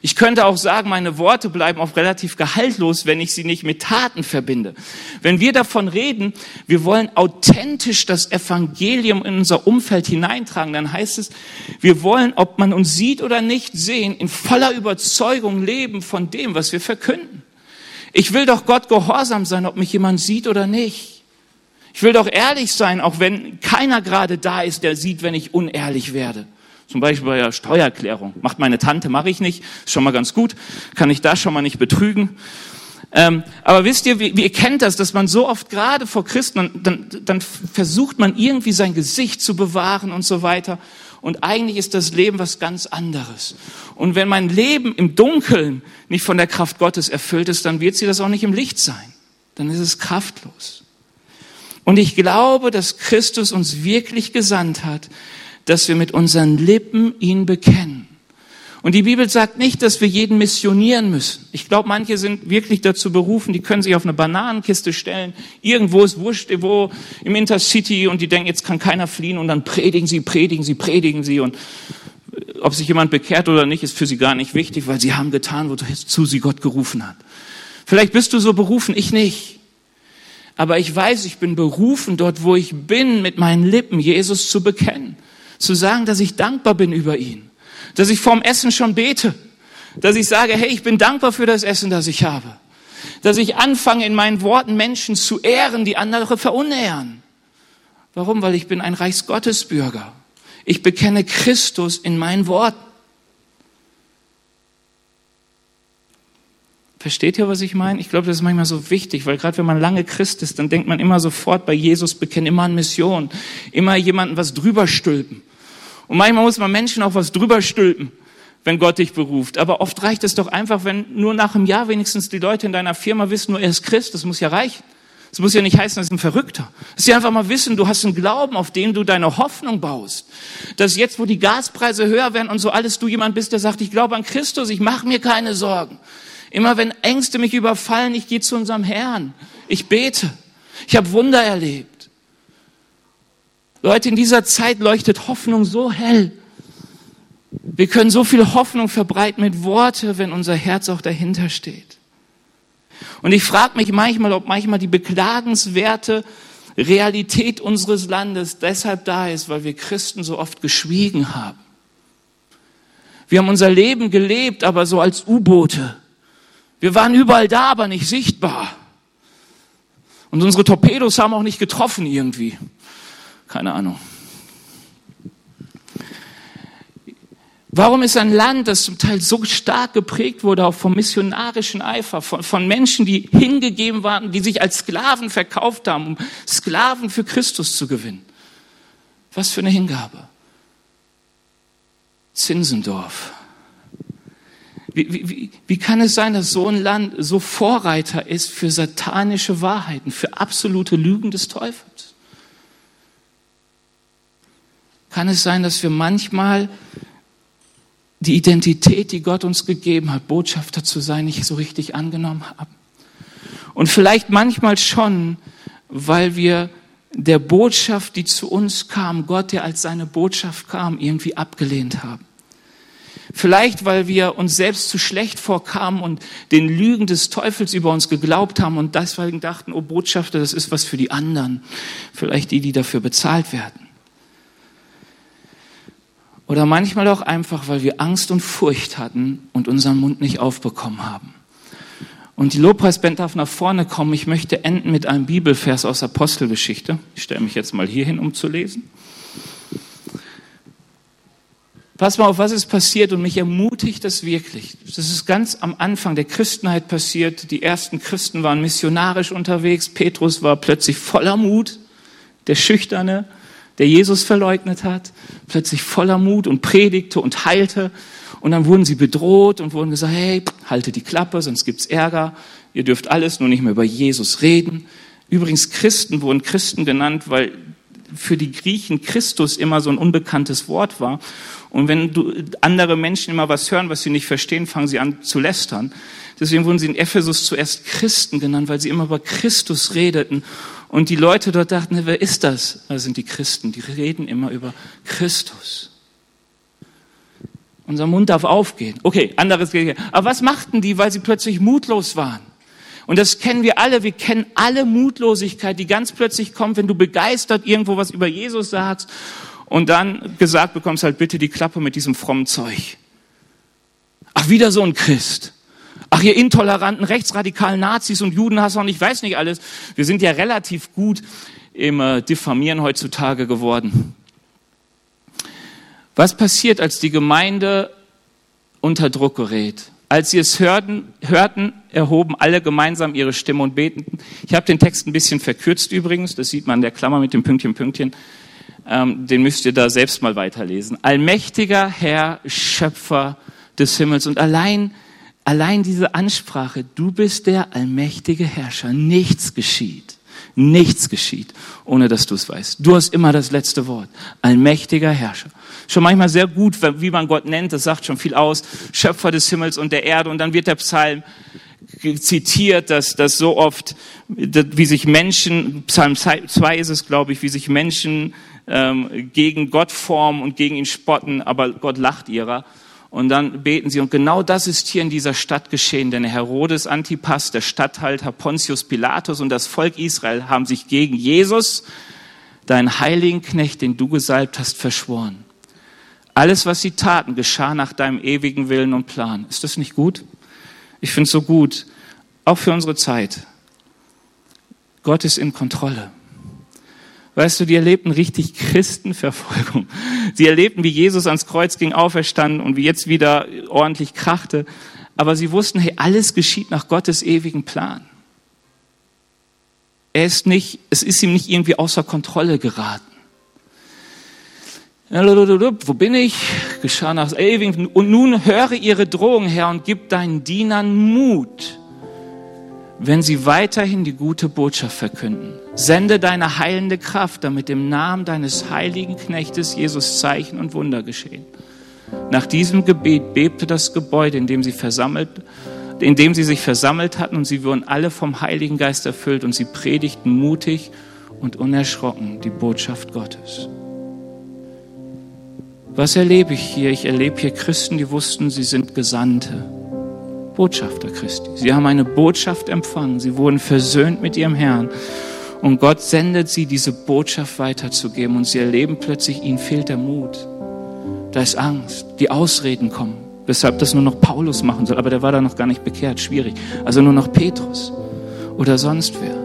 Ich könnte auch sagen, meine Worte bleiben oft relativ gehaltlos, wenn ich sie nicht mit Taten verbinde. Wenn wir davon reden, wir wollen authentisch das Evangelium in unser Umfeld hineintragen, dann heißt es, wir wollen, ob man uns sieht oder nicht sehen, in voller Überzeugung leben von dem, was wir verkünden. Ich will doch Gott gehorsam sein, ob mich jemand sieht oder nicht. Ich will doch ehrlich sein, auch wenn keiner gerade da ist, der sieht, wenn ich unehrlich werde. Zum Beispiel bei der Steuererklärung. Macht meine Tante, mache ich nicht. Ist schon mal ganz gut. Kann ich da schon mal nicht betrügen. Ähm, aber wisst ihr, wie, ihr kennt das, dass man so oft gerade vor Christen, dann, dann versucht man irgendwie sein Gesicht zu bewahren und so weiter. Und eigentlich ist das Leben was ganz anderes. Und wenn mein Leben im Dunkeln nicht von der Kraft Gottes erfüllt ist, dann wird sie das auch nicht im Licht sein. Dann ist es kraftlos. Und ich glaube, dass Christus uns wirklich gesandt hat, dass wir mit unseren Lippen ihn bekennen. Und die Bibel sagt nicht, dass wir jeden missionieren müssen. Ich glaube, manche sind wirklich dazu berufen, die können sich auf eine Bananenkiste stellen. Irgendwo ist wurscht, wo im Intercity und die denken, jetzt kann keiner fliehen und dann predigen sie, predigen sie, predigen sie und ob sich jemand bekehrt oder nicht, ist für sie gar nicht wichtig, weil sie haben getan, wozu sie Gott gerufen hat. Vielleicht bist du so berufen, ich nicht. Aber ich weiß, ich bin berufen, dort wo ich bin, mit meinen Lippen Jesus zu bekennen. Zu sagen, dass ich dankbar bin über ihn. Dass ich vorm Essen schon bete. Dass ich sage, hey, ich bin dankbar für das Essen, das ich habe. Dass ich anfange, in meinen Worten Menschen zu ehren, die andere verunehren. Warum? Weil ich bin ein Reichsgottesbürger. Ich bekenne Christus in meinen Worten. Versteht ihr, was ich meine? Ich glaube, das ist manchmal so wichtig, weil gerade wenn man lange Christ ist, dann denkt man immer sofort bei Jesus bekennen, immer an Mission, immer jemanden was drüber stülpen. Und manchmal muss man Menschen auch was drüber stülpen, wenn Gott dich beruft. Aber oft reicht es doch einfach, wenn nur nach einem Jahr wenigstens die Leute in deiner Firma wissen, nur er ist Christ, das muss ja reichen. Das muss ja nicht heißen, dass ist ein Verrückter. Dass sie einfach mal wissen, du hast einen Glauben, auf den du deine Hoffnung baust. Dass jetzt, wo die Gaspreise höher werden und so alles, du jemand bist, der sagt, ich glaube an Christus, ich mache mir keine Sorgen. Immer wenn Ängste mich überfallen, ich gehe zu unserem Herrn. Ich bete. Ich habe Wunder erlebt. Leute, in dieser Zeit leuchtet Hoffnung so hell. Wir können so viel Hoffnung verbreiten mit Worte, wenn unser Herz auch dahinter steht. Und ich frage mich manchmal, ob manchmal die beklagenswerte Realität unseres Landes deshalb da ist, weil wir Christen so oft geschwiegen haben. Wir haben unser Leben gelebt, aber so als U-Boote. Wir waren überall da, aber nicht sichtbar. Und unsere Torpedos haben auch nicht getroffen irgendwie. Keine Ahnung. Warum ist ein Land, das zum Teil so stark geprägt wurde, auch vom missionarischen Eifer, von, von, Menschen, die hingegeben waren, die sich als Sklaven verkauft haben, um Sklaven für Christus zu gewinnen? Was für eine Hingabe. Zinsendorf. Wie, wie, wie kann es sein, dass so ein Land so Vorreiter ist für satanische Wahrheiten, für absolute Lügen des Teufels? Kann es sein, dass wir manchmal die Identität, die Gott uns gegeben hat, Botschafter zu sein, nicht so richtig angenommen haben? Und vielleicht manchmal schon, weil wir der Botschaft, die zu uns kam, Gott, der als seine Botschaft kam, irgendwie abgelehnt haben. Vielleicht, weil wir uns selbst zu schlecht vorkamen und den Lügen des Teufels über uns geglaubt haben und deswegen dachten, oh Botschafter, das ist was für die anderen. Vielleicht die, die dafür bezahlt werden. Oder manchmal auch einfach, weil wir Angst und Furcht hatten und unseren Mund nicht aufbekommen haben. Und die Lobpreisband darf nach vorne kommen. Ich möchte enden mit einem Bibelvers aus Apostelgeschichte. Ich stelle mich jetzt mal hier hin, um zu lesen. Pass mal auf, was ist passiert und mich ermutigt das wirklich. Das ist ganz am Anfang der Christenheit passiert. Die ersten Christen waren missionarisch unterwegs. Petrus war plötzlich voller Mut, der Schüchterne, der Jesus verleugnet hat, plötzlich voller Mut und predigte und heilte. Und dann wurden sie bedroht und wurden gesagt, hey, halte die Klappe, sonst gibt's Ärger. Ihr dürft alles, nur nicht mehr über Jesus reden. Übrigens, Christen wurden Christen genannt, weil für die Griechen Christus immer so ein unbekanntes Wort war. Und wenn du, andere Menschen immer was hören, was sie nicht verstehen, fangen sie an zu lästern. Deswegen wurden sie in Ephesus zuerst Christen genannt, weil sie immer über Christus redeten. Und die Leute dort dachten, wer ist das? Das sind die Christen, die reden immer über Christus. Unser Mund darf aufgehen. Okay, anderes. Aber was machten die, weil sie plötzlich mutlos waren? Und das kennen wir alle. Wir kennen alle Mutlosigkeit, die ganz plötzlich kommt, wenn du begeistert irgendwo was über Jesus sagst und dann gesagt bekommst halt bitte die Klappe mit diesem frommen Zeug. Ach, wieder so ein Christ. Ach, ihr intoleranten, rechtsradikalen Nazis und Judenhasser und ich weiß nicht alles. Wir sind ja relativ gut im äh, Diffamieren heutzutage geworden. Was passiert, als die Gemeinde unter Druck gerät? Als sie es hörten, hörten, erhoben alle gemeinsam ihre Stimme und beteten. Ich habe den Text ein bisschen verkürzt übrigens, das sieht man in der Klammer mit dem Pünktchen, Pünktchen ähm, den müsst ihr da selbst mal weiterlesen. Allmächtiger Herr, Schöpfer des Himmels. Und allein, allein diese Ansprache, du bist der allmächtige Herrscher. Nichts geschieht. Nichts geschieht, ohne dass du es weißt. Du hast immer das letzte Wort. Allmächtiger Herrscher. Schon manchmal sehr gut, wie man Gott nennt, das sagt schon viel aus. Schöpfer des Himmels und der Erde. Und dann wird der Psalm zitiert, dass das so oft, wie sich Menschen, Psalm 2 ist es, glaube ich, wie sich Menschen ähm, gegen Gott formen und gegen ihn spotten, aber Gott lacht ihrer. Und dann beten sie. Und genau das ist hier in dieser Stadt geschehen. Denn Herodes Antipas, der Statthalter Pontius Pilatus und das Volk Israel haben sich gegen Jesus, deinen heiligen Knecht, den du gesalbt hast, verschworen. Alles, was sie taten, geschah nach deinem ewigen Willen und Plan. Ist das nicht gut? Ich finde es so gut, auch für unsere Zeit. Gott ist in Kontrolle. Weißt du, die erlebten richtig Christenverfolgung. Sie erlebten, wie Jesus ans Kreuz ging, auferstanden und wie jetzt wieder ordentlich krachte. Aber sie wussten, hey, alles geschieht nach Gottes ewigen Plan. Er ist nicht, es ist ihm nicht irgendwie außer Kontrolle geraten. Wo bin ich? Geschah nach ewigen. Und nun höre ihre Drohung, Herr, und gib deinen Dienern Mut wenn sie weiterhin die gute Botschaft verkünden. Sende deine heilende Kraft, damit im Namen deines heiligen Knechtes Jesus Zeichen und Wunder geschehen. Nach diesem Gebet bebte das Gebäude, in dem sie versammelt, in dem sie sich versammelt hatten, und sie wurden alle vom Heiligen Geist erfüllt, und sie predigten mutig und unerschrocken die Botschaft Gottes. Was erlebe ich hier? Ich erlebe hier Christen, die wussten, sie sind Gesandte Botschafter Christi. Sie haben eine Botschaft empfangen. Sie wurden versöhnt mit ihrem Herrn. Und Gott sendet sie, diese Botschaft weiterzugeben. Und sie erleben plötzlich, ihnen fehlt der Mut. Da ist Angst. Die Ausreden kommen. Weshalb das nur noch Paulus machen soll. Aber der war da noch gar nicht bekehrt. Schwierig. Also nur noch Petrus. Oder sonst wer.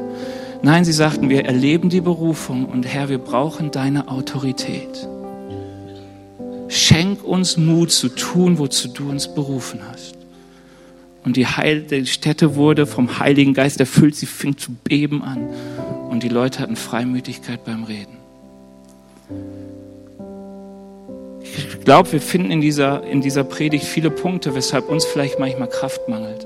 Nein, sie sagten, wir erleben die Berufung. Und Herr, wir brauchen deine Autorität. Schenk uns Mut zu tun, wozu du uns berufen hast. Und die, Heil die Stätte wurde vom Heiligen Geist erfüllt. Sie fing zu beben an. Und die Leute hatten Freimütigkeit beim Reden. Ich glaube, wir finden in dieser, in dieser Predigt viele Punkte, weshalb uns vielleicht manchmal Kraft mangelt.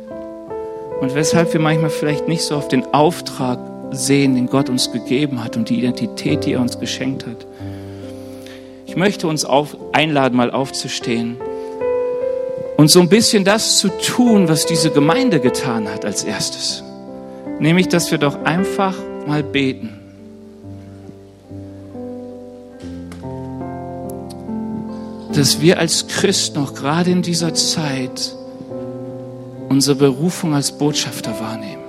Und weshalb wir manchmal vielleicht nicht so auf den Auftrag sehen, den Gott uns gegeben hat und die Identität, die er uns geschenkt hat. Ich möchte uns auf, einladen, mal aufzustehen und so ein bisschen das zu tun, was diese Gemeinde getan hat als erstes. Nämlich, dass wir doch einfach mal beten. Dass wir als Christen auch gerade in dieser Zeit unsere Berufung als Botschafter wahrnehmen.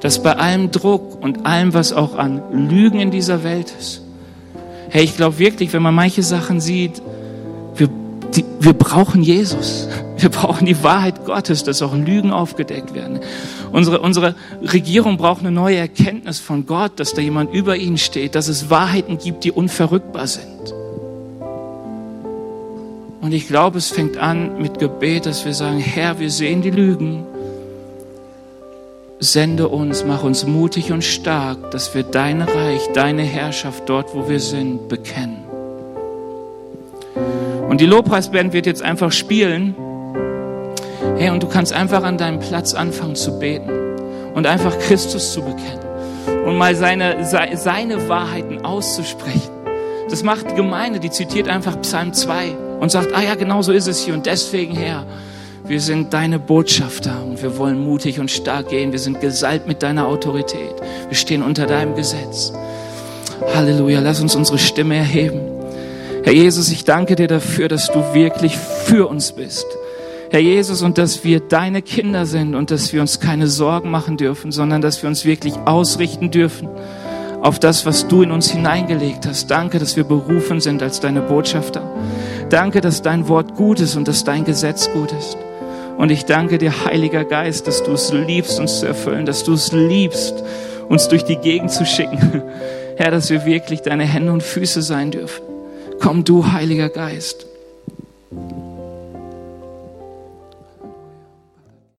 Dass bei allem Druck und allem, was auch an Lügen in dieser Welt ist, hey, ich glaube wirklich, wenn man manche Sachen sieht, die, wir brauchen Jesus. Wir brauchen die Wahrheit Gottes, dass auch Lügen aufgedeckt werden. Unsere, unsere Regierung braucht eine neue Erkenntnis von Gott, dass da jemand über ihnen steht, dass es Wahrheiten gibt, die unverrückbar sind. Und ich glaube, es fängt an mit Gebet, dass wir sagen, Herr, wir sehen die Lügen. Sende uns, mach uns mutig und stark, dass wir dein Reich, deine Herrschaft dort, wo wir sind, bekennen. Und die Lobpreisband wird jetzt einfach spielen. Hey, und du kannst einfach an deinem Platz anfangen zu beten und einfach Christus zu bekennen und mal seine, seine Wahrheiten auszusprechen. Das macht die Gemeinde, die zitiert einfach Psalm 2 und sagt, ah ja, genau so ist es hier und deswegen Herr, wir sind deine Botschafter und wir wollen mutig und stark gehen. Wir sind gesalbt mit deiner Autorität. Wir stehen unter deinem Gesetz. Halleluja, lass uns unsere Stimme erheben. Herr Jesus, ich danke dir dafür, dass du wirklich für uns bist. Herr Jesus, und dass wir deine Kinder sind und dass wir uns keine Sorgen machen dürfen, sondern dass wir uns wirklich ausrichten dürfen auf das, was du in uns hineingelegt hast. Danke, dass wir berufen sind als deine Botschafter. Danke, dass dein Wort gut ist und dass dein Gesetz gut ist. Und ich danke dir, Heiliger Geist, dass du es liebst, uns zu erfüllen, dass du es liebst, uns durch die Gegend zu schicken. [LAUGHS] Herr, dass wir wirklich deine Hände und Füße sein dürfen. Komm du, Heiliger Geist.